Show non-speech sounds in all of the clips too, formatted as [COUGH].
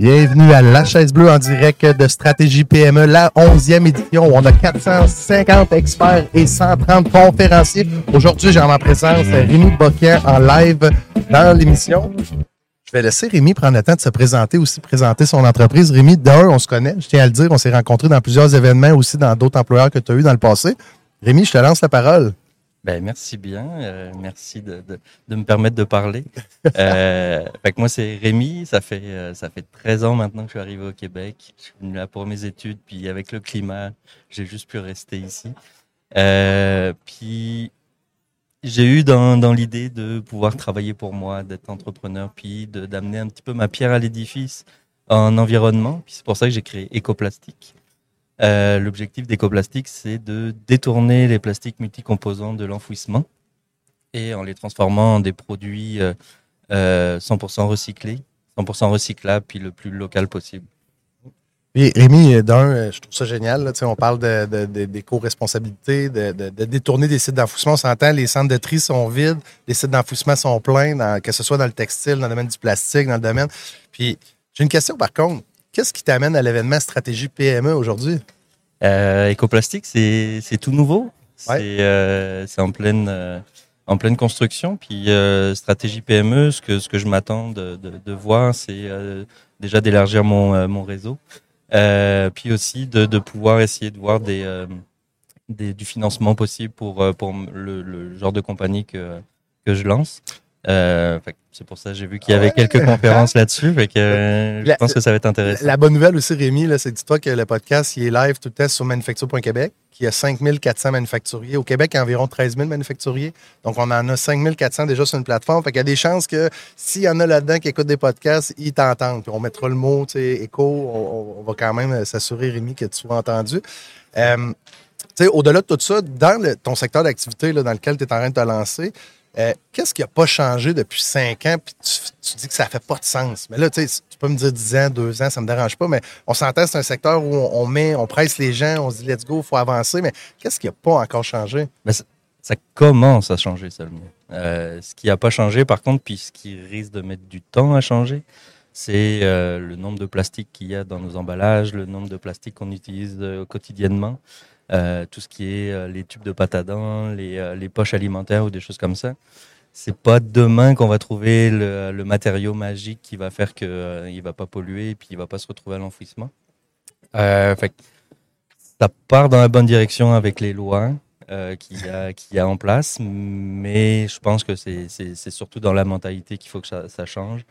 Bienvenue à La Chaise Bleue en direct de Stratégie PME, la 11e édition. On a 450 experts et 130 conférenciers. Aujourd'hui, j'ai en ma présence Rémi Boquin en live dans l'émission. Je vais laisser Rémi prendre le temps de se présenter aussi, présenter son entreprise. Rémi, d'un, on se connaît, je tiens à le dire, on s'est rencontrés dans plusieurs événements aussi, dans d'autres employeurs que tu as eu dans le passé. Rémi, je te lance la parole. Ben, merci bien. Euh, merci de, de, de, me permettre de parler. [LAUGHS] euh, fait que moi, c'est Rémi. Ça fait, euh, ça fait 13 ans maintenant que je suis arrivé au Québec. Je suis venu là pour mes études. Puis avec le climat, j'ai juste pu rester ici. Euh, puis j'ai eu dans, dans l'idée de pouvoir travailler pour moi, d'être entrepreneur, puis d'amener un petit peu ma pierre à l'édifice en environnement. Puis c'est pour ça que j'ai créé Ecoplastique. Euh, L'objectif d'Ecoplastique, c'est de détourner les plastiques multicomposants de l'enfouissement et en les transformant en des produits euh, euh, 100% recyclés, 100% recyclables, puis le plus local possible. Et Rémi, d'un, je trouve ça génial. Là, on parle d'éco-responsabilité, de, de, détourner des sites d'enfouissement. On s'entend, les centres de tri sont vides, les sites d'enfouissement sont pleins, que ce soit dans le textile, dans le domaine du plastique, dans le domaine. Puis, j'ai une question par contre. Qu'est-ce qui t'amène à l'événement Stratégie PME aujourd'hui? Euh, Ecoplastique, c'est, c'est tout nouveau. Ouais. C'est, euh, c'est en pleine, euh, en pleine construction. Puis euh, Stratégie PME, ce que, ce que je m'attends de, de, de voir, c'est déjà d'élargir mon, mon réseau. puis aussi de, de pouvoir essayer de voir des, des, du financement possible pour, pour le, le genre de compagnie que, que je lance. Euh, c'est pour ça que j'ai vu qu'il y avait ouais? quelques conférences là-dessus. Euh, [LAUGHS] je pense que ça va être intéressant. La bonne nouvelle aussi, Rémi, c'est dis-toi que le podcast il est live tout le temps sur manufacture.québec, qui a 5400 manufacturiers. Au Québec, il y a environ 13 000 manufacturiers. Donc, on en a 5400 déjà sur une plateforme. Fait qu'il y a des chances que s'il y en a là-dedans qui écoutent des podcasts, ils t'entendent. Puis on mettra le mot, écho. On, on, va quand même s'assurer, Rémi, que tu sois entendu. Euh, au-delà de tout ça, dans le, ton secteur d'activité dans lequel tu es en train de te lancer, euh, Qu'est-ce qui n'a pas changé depuis cinq ans? Puis tu, dis que ça fait pas de sens? Mais là, tu sais, tu peux me dire 10 ans, 2 ans, ça me dérange pas, mais on s'entend, c'est un secteur où on, met, on presse les gens, on se dit let's go, il faut avancer. Mais qu'est-ce qui n'a pas encore changé? Ça, commence à changer seulement. Ce qui n'a pas changé, par contre, puis ce qui risque de mettre du temps à changer, c'est euh, le nombre de plastiques qu'il y a dans nos emballages, le nombre de plastiques qu'on utilise euh, quotidiennement. Euh, tout ce qui est euh, les tubes de pâte à dents, les, euh, les, poches alimentaires ou des choses comme ça. C'est pas demain qu'on va trouver le, le, matériau magique qui va faire qu'il ne va pas polluer et puis il va pas se retrouver à l'enfouissement. fait ça part dans la bonne direction avec les lois qu'il y, a, qu'il y a en place, mais je pense que c'est surtout dans la mentalité qu'il faut que ça, ça change.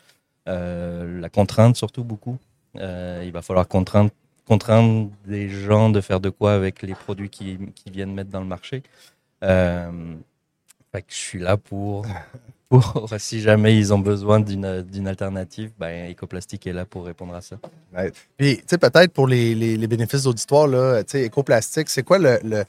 la contrainte surtout beaucoup. il va falloir contraindre contraindre des gens de faire de quoi avec les produits qui, qui viennent mettre dans le marché. Euh, fait que je suis là pour, [LAUGHS] pour si jamais ils ont besoin d'une alternative, ben, Ecoplastique est là pour répondre à ça. Ouais. Puis, tu sais, peut-être pour les, les, les bénéfices d'auditoire, là, tu sais, Ecoplastique, c'est quoi le, le,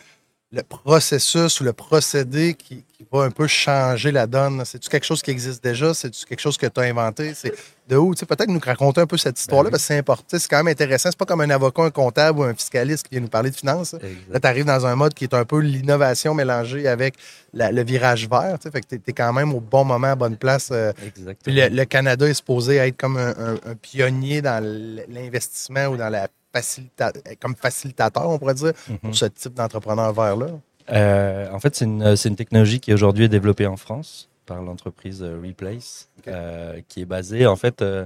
le, processus ou le procédé qui, qui va un peu changer la donne? C'est-tu quelque chose qui existe déjà? C'est-tu quelque chose que tu as inventé? C'est de où? Tu sais, peut-être nous raconter un peu cette histoire-là, ben oui. parce que c'est important. C'est quand même intéressant. C'est pas comme un avocat, un comptable ou un fiscaliste qui vient nous parler de finances. Là, tu arrives dans un mode qui est un peu l'innovation mélangée avec la, le virage vert. Tu sais, fait que tu es, quand même au bon moment, à bonne place. Euh, Puis le, le, Canada est supposé être comme un, un, un pionnier dans l'investissement ou dans la facilita comme facilitateur, on pourrait dire, mm -hmm. pour ce type d'entrepreneur vert-là? Euh, en fait, c'est une, une, technologie qui aujourd'hui est développée en France par l'entreprise Replace, okay. euh, qui est basée en fait euh,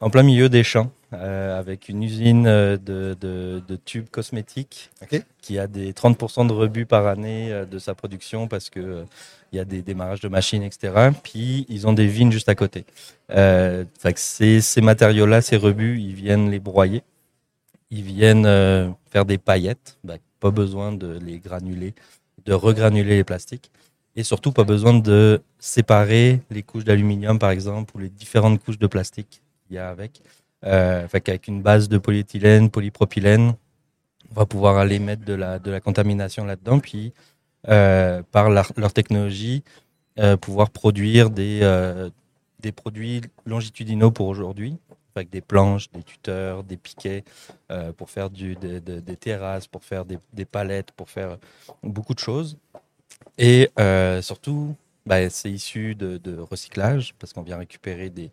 en plein milieu des champs, euh, avec une usine de, de, de tubes cosmétiques okay. qui a des 30% de rebut par année euh, de sa production parce que il y a des démarrages de machines, etc. Puis ils ont des vignes juste à côté. Euh, ces, ces matériaux-là, ces rebuts, ils viennent les broyer. Ils viennent euh, faire des paillettes. Bah, pas besoin de les granuler, de regranuler les plastiques et surtout pas besoin de séparer les couches d'aluminium par exemple ou les différentes couches de plastique qu'il y a avec. Euh, fait qu'avec une base de polyéthylène, polypropylène, on va pouvoir aller mettre de la, contamination là-dedans, puis euh, par leur, technologie, pouvoir produire des produits longitudinaux pour aujourd'hui, avec des planches, des tuteurs, des piquets, euh, pour faire des terrasses, pour faire des, palettes, pour faire beaucoup de choses. Et euh, surtout, bah, c'est issu de, recyclage parce qu'on vient récupérer des,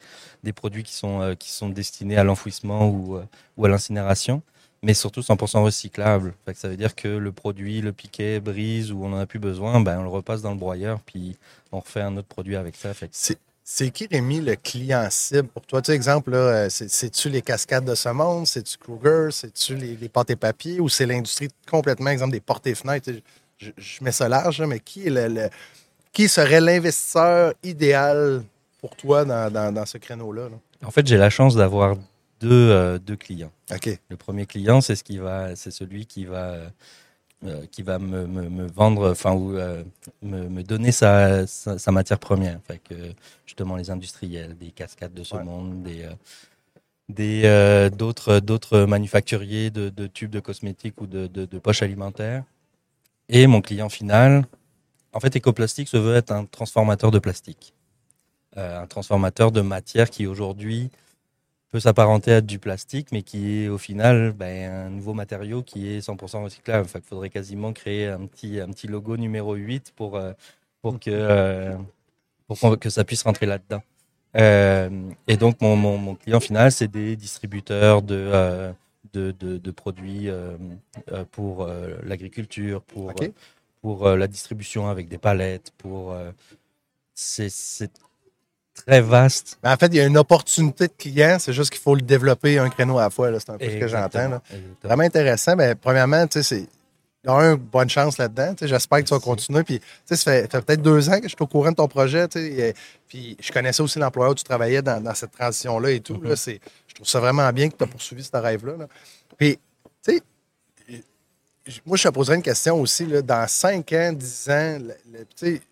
produits qui sont, euh, destinés à l'enfouissement ou, euh, à l'incinération, mais surtout 100% recyclables. ça veut dire que le produit, le piquet, brise ou on en a plus besoin, ben, on le repasse dans le broyeur puis on refait un autre produit avec ça. C'est qui, Rémi, le client cible pour toi? Tu sais, exemple, euh, c'est-tu les cascades de ce monde? C'est-tu Kruger? C'est-tu les, les pâtes et papiers? Ou c'est l'industrie complètement, exemple, des portes et fenêtres? Je, mets ça large, mais qui est le qui serait l'investisseur idéal pour toi dans, ce créneau-là? En fait, j'ai la chance d'avoir deux, euh, deux, clients. Le premier client, c'est ce qui va, c'est celui qui va, euh, qui va me, me, vendre, enfin, ou euh, me, me, donner sa, sa, matière première. Fait que, justement, les industriels, des cascades de ce monde, des des d'autres d'autres manufacturiers de, de, tubes de cosmétiques ou de, de, de poches alimentaires. Et mon client final, en fait, Ecoplastique se veut être un transformateur de plastique. Euh, un transformateur de matière qui aujourd'hui peut s'apparenter à du plastique, mais qui est au final ben, un nouveau matériau qui est 100% recyclable. il faudrait quasiment créer un petit, un petit logo numéro 8 pour, euh, pour, que, euh, pour que ça puisse rentrer là-dedans. et donc, mon, mon, client final, c'est des distributeurs de, de, de, produits pour l'agriculture, pour, pour euh, la distribution avec des palettes, pour. Euh, c'est très vaste. en fait, il y a une opportunité de client, c'est juste qu'il faut le développer un créneau à la fois. C'est un peu ce que j'entends. Vraiment intéressant. Mais, premièrement, tu sais, c'est. Il y a une bonne chance là-dedans. J'espère que tu vas continuer. Puis, ça fait, peut-être deux ans que je suis au courant de ton projet. puis, je connaissais aussi l'employeur où tu travaillais dans, cette transition-là et tout. Mm-hmm. je trouve ça vraiment bien que tu as poursuivi ce rêve-là. Là. Puis, tu sais, moi, je te poserais une question aussi. Là, dans 5 ans, 10 ans,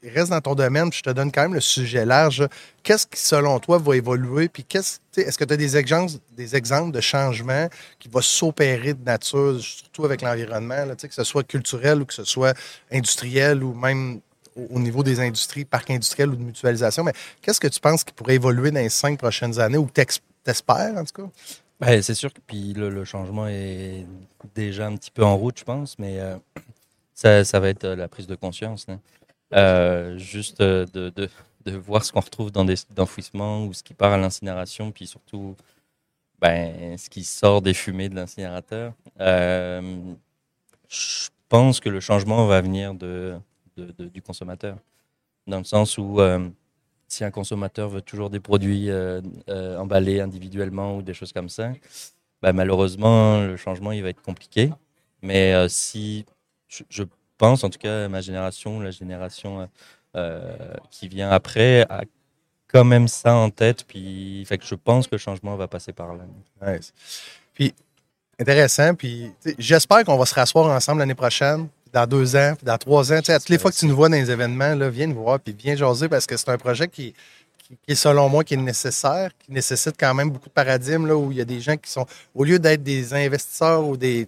reste dans ton domaine, puis je te donne quand même le sujet large. Qu'est-ce qui, selon toi, va évoluer? Puis qu'est-ce, est-ce que tu as des exemples, des exemples de changements qui vont s'opérer de nature, surtout avec l'environnement, que ce soit culturel ou que ce soit industriel ou même au, niveau des industries, parcs industriels ou de mutualisation? Mais qu'est-ce que tu penses qui pourrait évoluer dans les cinq prochaines années ou t'espères, en tout cas? Ben, c'est sûr que puis le, changement est déjà un petit peu en route, je pense, mais euh, ça, ça, va être euh, la prise de conscience. Hein. Euh, juste de, de, de, voir ce qu'on retrouve dans des d'enfouissement ou ce qui part à l'incinération, puis surtout ben, ce qui sort des fumées de l'incinérateur. je pense que le changement va venir de, du consommateur, dans le sens où si un consommateur veut toujours des produits euh, euh, emballés individuellement ou des choses comme ça, bah, malheureusement, le changement il va être compliqué. Mais euh, si je, pense, en tout cas, ma génération, la génération qui vient après, a quand même ça en tête. Puis, fait que je pense que le changement va passer par là. Puis, intéressant. Puis, j'espère qu'on va se rasseoir ensemble l'année prochaine dans deux ans, dans trois ans. Tu sais, toutes les fois que tu nous vois dans les événements, là, viens nous voir, puis viens jaser parce que c'est un projet qui, qui, est, selon moi, qui est nécessaire, qui nécessite quand même beaucoup de paradigmes, là, où il y a des gens qui sont, au lieu d'être des investisseurs ou des,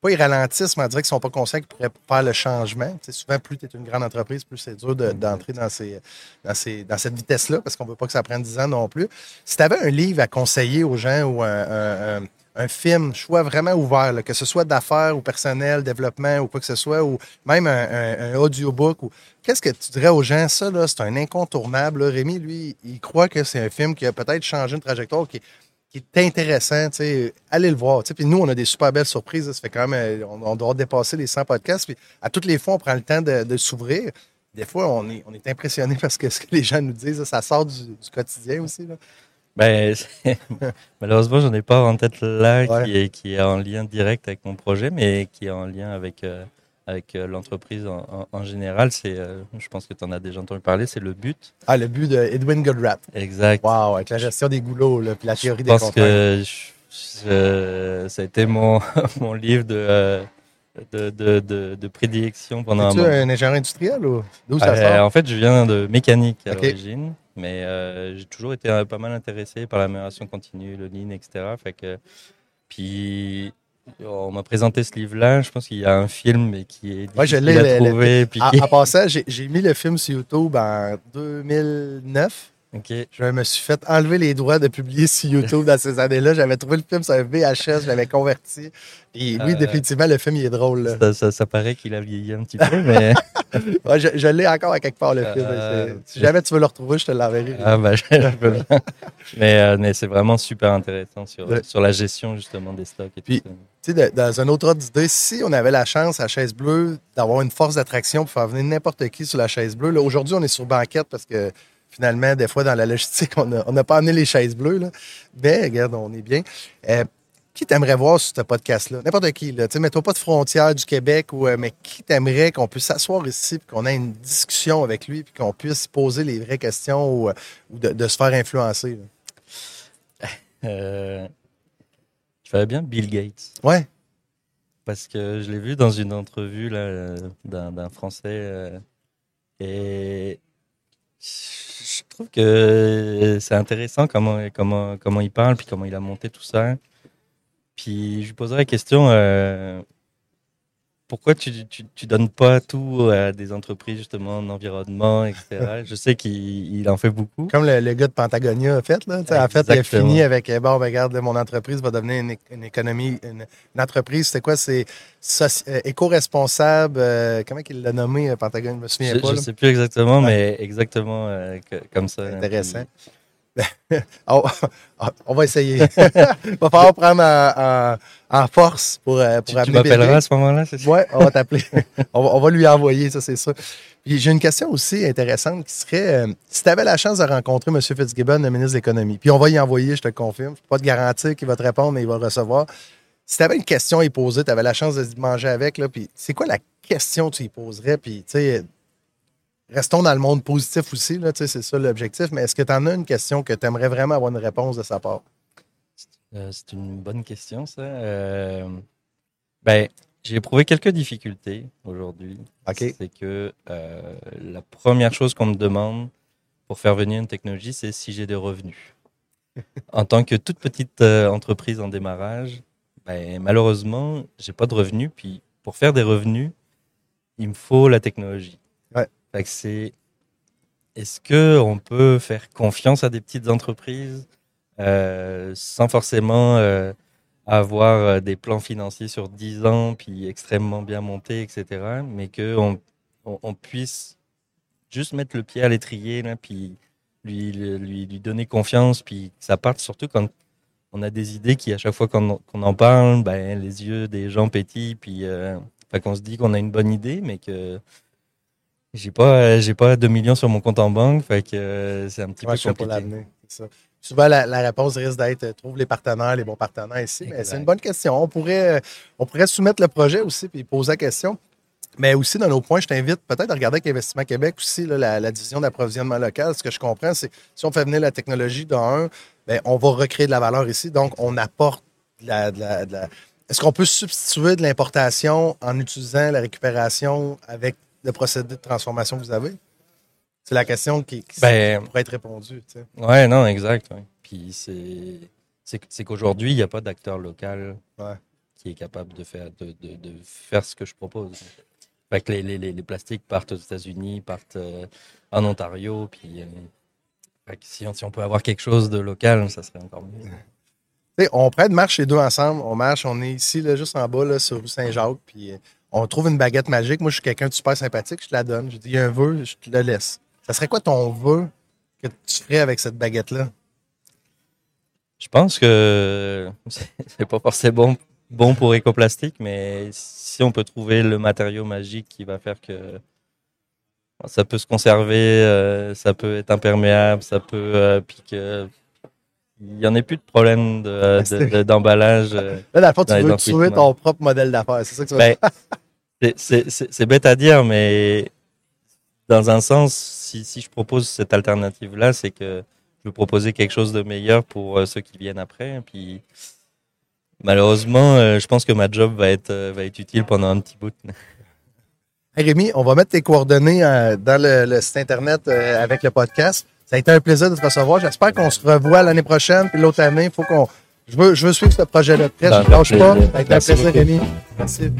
pas ils ralentissent, mais on dirait qu'ils ne sont pas conscients qu'ils pourraient faire le changement. Tu sais, souvent, plus tu es une grande entreprise, plus c'est dur d'entrer dans, ces, dans, ces, dans cette vitesse-là, parce qu'on ne veut pas que ça prenne dix ans non plus. Si tu avais un livre à conseiller aux gens ou un un film, choix vraiment ouvert, que ce soit d'affaires ou personnel, développement ou quoi que ce soit, ou même un, audiobook. Qu'est-ce que tu dirais aux gens? Ça, c'est un incontournable. Rémi, lui, il croit que c'est un film qui a peut-être changé une trajectoire, qui, est intéressant. Allez le voir. Puis nous, on a des super belles surprises. Ça fait quand même, on, doit dépasser les 100 podcasts. Puis à toutes les fois, on prend le temps de, s'ouvrir. Des fois, on est, on est impressionné [LAUGHS] parce que ce que les gens nous disent, ça sort du, quotidien aussi. Ben, [LAUGHS] malheureusement, j'en ai pas en tête là qui, est, qui est en lien direct avec mon projet, mais qui est en lien avec, euh, avec euh, l'entreprise en, en, général. C'est, euh, je pense que tu en as déjà entendu parler, c'est le but. Ah, le but de Edwin Goldratt. Exact. Wow, avec la gestion des goulots, là, puis la théorie des Je pense que ça a été mon, [LAUGHS] mon livre de de, de, de, prédilection pendant un un ingénieur industriel ou d'où ça sort? En fait, je viens de mécanique à l'origine. Mais euh, j'ai toujours été euh, pas mal intéressé par l'amélioration continue, le lean, etc. Fait que, puis on m'a présenté ce livre-là. Je pense qu'il y a un film qui est ouais, je l'ai trouvé. à, part ça, j'ai mis le film sur YouTube en 2009. Je me suis fait enlever les droits de publier sur YouTube dans ces années-là. J'avais trouvé le film sur un VHS, je l'avais converti. Et oui, euh, définitivement, le film, il est drôle. Ça, paraît qu'il a vieilli un petit peu, mais. [LAUGHS] je, l'ai encore à quelque part, le film. Euh, si jamais tu veux le retrouver, je te l'enverrai. Ah, ben, [LAUGHS] je, peux Mais, euh, mais c'est vraiment super intéressant sur, sur la gestion, justement, des stocks et Puis, Tu sais, dans un autre ordre d'idée, si on avait la chance à Chaise Bleue d'avoir une force d'attraction pour faire venir n'importe qui sur la Chaise Bleue, aujourd'hui, on est sur banquette parce que finalement, des fois, dans la logistique, [LAUGHS] on n'a pas amené les chaises bleues. Là. Mais regarde, on est bien. Euh, qui t'aimerait voir sur ce podcast-là? N'importe qui. Là. Mets-toi pas de frontières du Québec, ou, euh, mais qui t'aimerait qu'on puisse s'asseoir ici, puis qu'on ait une discussion avec lui, puis qu'on puisse poser les vraies questions ou, euh, de, se faire influencer? je ferais bien Bill Gates. Ouais. Parce que je l'ai vu dans une entrevue d'un Français. et je trouve que c'est intéressant comment, comment, comment il parle, puis comment il a monté tout ça. Puis je lui poserai la question, euh, pourquoi tu, tu, donnes pas tout à des entreprises justement en environnement, etc. [LAUGHS] Je sais qu'il en fait beaucoup. Comme le, gars de Pentagonia a fait là. En fait, il a fini avec eh, bon, ben, regarde, mon entreprise va devenir une, économie, une, entreprise. C'est quoi? C'est euh, éco-responsable. Euh, comment il l'a nommé euh, Pentagonia Je me souviens pas. Je ne sais plus exactement, mais exactement comme ça. Intéressant. [LAUGHS] on, va essayer. Il [LAUGHS] va falloir prendre en, force pour, euh, pour tu, Tu m'appelleras à ce moment-là, c'est ça? Oui, on va t'appeler. [LAUGHS] on, va, lui envoyer, ça, c'est ça. Puis j'ai une question aussi intéressante qui serait euh, si tu avais la chance de rencontrer M. Fitzgibbon, le ministre de l'Économie, puis on va y envoyer, je te le confirme. Je peux pas te garantir qu'il va te répondre, mais il va recevoir. Si tu avais une question à y poser, tu avais la chance de manger avec, là, puis c'est quoi la question que tu y poserais? Puis, tu sais, Restons dans le monde positif aussi, c'est ça l'objectif, mais est-ce que tu en as une question que tu aimerais vraiment avoir une réponse de sa part? Euh, c'est une bonne question, ça. Euh, ben, j'ai éprouvé quelques difficultés aujourd'hui. C'est que euh, la première chose qu'on me demande pour faire venir une technologie, c'est si j'ai des revenus. [LAUGHS] en tant que toute petite entreprise en démarrage, ben, malheureusement, j'ai pas de revenus. Puis pour faire des revenus, il me faut la technologie c'est est-ce que on peut faire confiance à des petites entreprises euh, sans forcément euh, avoir euh, des plans financiers sur 10 ans puis extrêmement bien montés, etc. Mais que on, puisse juste mettre le pied à l'étrier puis lui, lui, lui donner confiance, puis que ça parte surtout quand on a des idées qui à chaque fois qu'on en parle, ben les yeux des gens pétillent, puis qu'on se dit qu'on a une bonne idée, mais que j'ai pas, euh, j'ai pas 2 millions sur mon compte en banque, fait que euh, c'est un petit peu compliqué. Souvent, la, réponse risque d'être euh, trouve les partenaires, les bons partenaires ici. Mais c'est une bonne question. On pourrait, on pourrait soumettre le projet aussi puis poser la question. Mais aussi, dans nos points, je t'invite peut-être à regarder avec Investissement Québec aussi, la, division d'approvisionnement local. Ce que je comprends, c'est si on fait venir la technologie d'un, ben, on va recréer de la valeur ici. Donc, on apporte de la. Est-ce qu'on peut substituer de l'importation en utilisant la récupération avec le procédé de transformation que vous avez? C'est la question qui, ben, pourrait être répondue. Oui, Ouais, non, exact. Puis c'est qu'aujourd'hui, il n'y a pas d'acteur local qui est capable de faire, de, faire ce que je propose. Fait que les, les, les plastiques partent aux États-Unis, partent euh, en Ontario, puis euh, si, on, si, on, peut avoir quelque chose de local, ça serait encore mieux. on prête marche les deux ensemble. On marche, on est ici, là, juste en bas, là, sur rue Saint-Jacques, puis euh, on trouve une baguette magique. Moi, je suis quelqu'un de super sympathique, je te la donne. Je dis, un vœu, je te le laisse. Ça serait quoi ton vœu que tu ferais avec cette baguette-là? Je pense que [LAUGHS] c'est pas forcément bon pour Ecoplastique, mais si on peut trouver le matériau magique qui va faire que ça peut se conserver, euh, ça peut être imperméable, ça peut euh, puis que il n'y en a plus de problème d'emballage. De, euh, Là, dans tu veux trouver ton propre modèle d'affaires. C'est ça que tu veux ben, [LAUGHS] C'est bête à dire, mais dans un sens, si, si je propose cette alternative-là, c'est que je veux proposer quelque chose de meilleur pour euh, ceux qui viennent après. Puis, malheureusement, euh, je pense que ma job va être, va être utile pendant un petit bout. [LAUGHS] Rémi, on va mettre tes coordonnées dans le, site Internet avec le podcast. Ça a été un plaisir de te recevoir. J'espère qu'on se revoit l'année prochaine. Puis l'autre année, il faut qu'on. Je veux, je veux suivre ce projet-là de près. Je ne lâche pas. Ça a été un plaisir, Rémi. Merci.